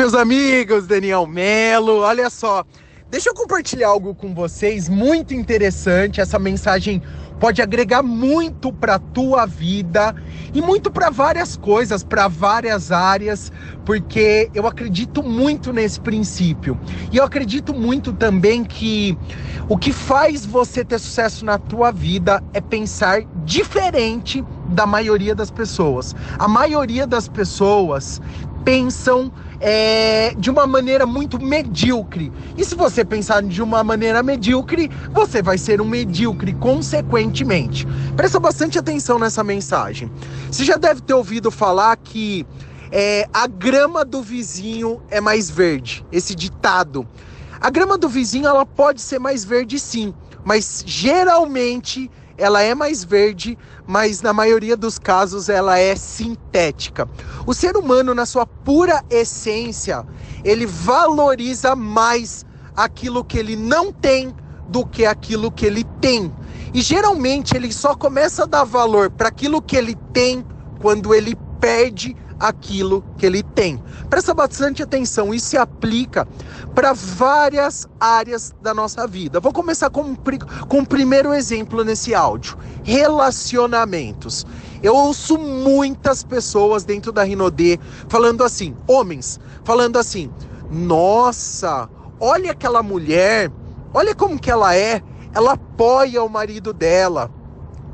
meus amigos, Daniel Melo. Olha só, deixa eu compartilhar algo com vocês muito interessante. Essa mensagem pode agregar muito para tua vida e muito para várias coisas, para várias áreas, porque eu acredito muito nesse princípio. E eu acredito muito também que o que faz você ter sucesso na tua vida é pensar diferente da maioria das pessoas. A maioria das pessoas pensam é, de uma maneira muito medíocre. E se você pensar de uma maneira medíocre, você vai ser um medíocre, consequentemente. Presta bastante atenção nessa mensagem. Você já deve ter ouvido falar que é, a grama do vizinho é mais verde. Esse ditado. A grama do vizinho ela pode ser mais verde sim, mas geralmente ela é mais verde, mas na maioria dos casos ela é sintética. O ser humano, na sua pura essência, ele valoriza mais aquilo que ele não tem do que aquilo que ele tem. E geralmente ele só começa a dar valor para aquilo que ele tem quando ele perde aquilo que ele tem. Presta bastante atenção, isso se aplica para várias áreas da nossa vida. Vou começar com, com o primeiro exemplo nesse áudio: relacionamentos. Eu ouço muitas pessoas dentro da Rinodê falando assim, homens, falando assim: nossa, olha aquela mulher, olha como que ela é, ela apoia o marido dela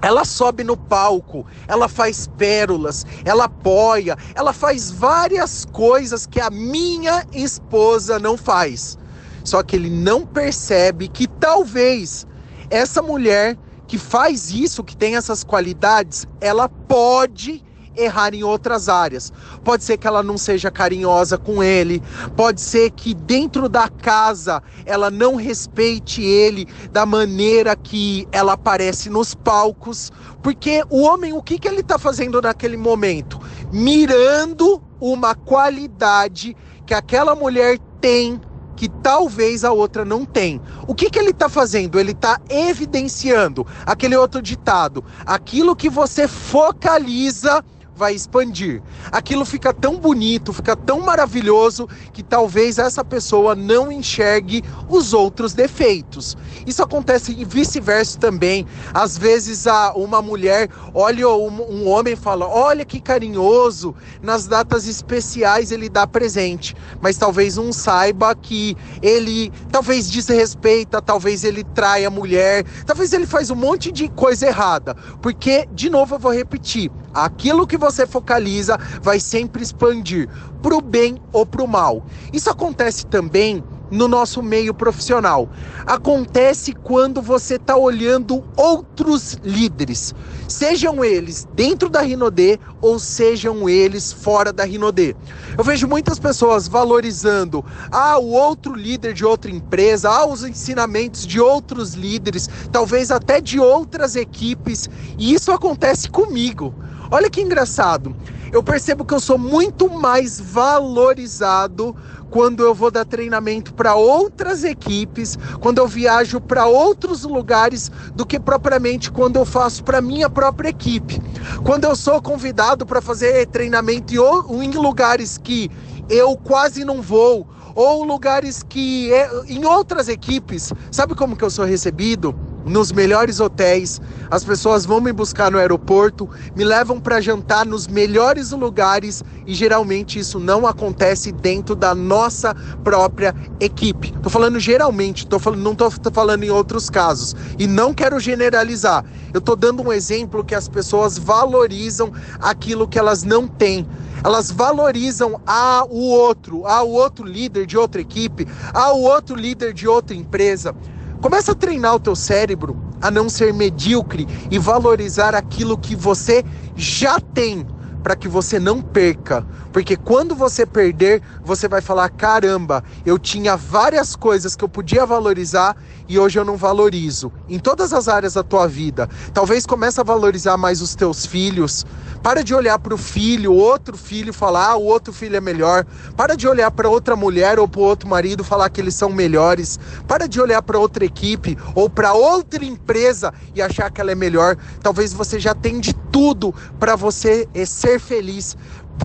ela sobe no palco, ela faz pérolas, ela apoia, ela faz várias coisas que a minha esposa não faz. Só que ele não percebe que talvez essa mulher que faz isso, que tem essas qualidades, ela pode errar em outras áreas. Pode ser que ela não seja carinhosa com ele, pode ser que dentro da casa ela não respeite ele da maneira que ela aparece nos palcos, porque o homem, o que, que ele está fazendo naquele momento? Mirando uma qualidade que aquela mulher tem que talvez a outra não tem. O que, que ele está fazendo? Ele está evidenciando aquele outro ditado: aquilo que você focaliza vai expandir. Aquilo fica tão bonito, fica tão maravilhoso que talvez essa pessoa não enxergue os outros defeitos. Isso acontece vice-versa também. Às vezes a, uma mulher olha um, um homem e fala: Olha que carinhoso, nas datas especiais ele dá presente. Mas talvez não saiba que ele talvez desrespeita, talvez ele trai a mulher, talvez ele faz um monte de coisa errada. Porque, de novo, eu vou repetir: aquilo que você focaliza vai sempre expandir para o bem ou para o mal. Isso acontece também no nosso meio profissional. Acontece quando você está olhando outros líderes, sejam eles dentro da Rinodê ou sejam eles fora da Rinodê. Eu vejo muitas pessoas valorizando ah, o outro líder de outra empresa, ah, os ensinamentos de outros líderes, talvez até de outras equipes, e isso acontece comigo. Olha que engraçado. Eu percebo que eu sou muito mais valorizado quando eu vou dar treinamento para outras equipes, quando eu viajo para outros lugares, do que propriamente quando eu faço para minha própria equipe. Quando eu sou convidado para fazer treinamento em lugares que eu quase não vou, ou lugares que é, em outras equipes, sabe como que eu sou recebido? Nos melhores hotéis, as pessoas vão me buscar no aeroporto, me levam para jantar nos melhores lugares e geralmente isso não acontece dentro da nossa própria equipe. Tô falando geralmente, tô falando, não tô, tô falando em outros casos e não quero generalizar. Eu tô dando um exemplo que as pessoas valorizam aquilo que elas não têm elas valorizam a o outro, a o outro líder de outra equipe, a o outro líder de outra empresa. Começa a treinar o teu cérebro a não ser medíocre e valorizar aquilo que você já tem para que você não perca. Porque quando você perder, você vai falar: caramba, eu tinha várias coisas que eu podia valorizar e hoje eu não valorizo. Em todas as áreas da tua vida. Talvez comece a valorizar mais os teus filhos. Para de olhar para o filho, outro filho, falar: ah, o outro filho é melhor. Para de olhar para outra mulher ou para outro marido, falar que eles são melhores. Para de olhar para outra equipe ou para outra empresa e achar que ela é melhor. Talvez você já tenha de tudo para você ser feliz.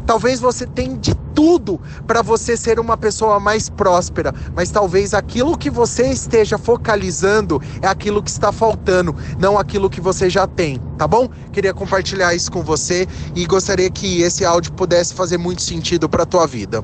Talvez você tenha de tudo para você ser uma pessoa mais próspera, mas talvez aquilo que você esteja focalizando é aquilo que está faltando, não aquilo que você já tem, tá bom? Queria compartilhar isso com você e gostaria que esse áudio pudesse fazer muito sentido para tua vida.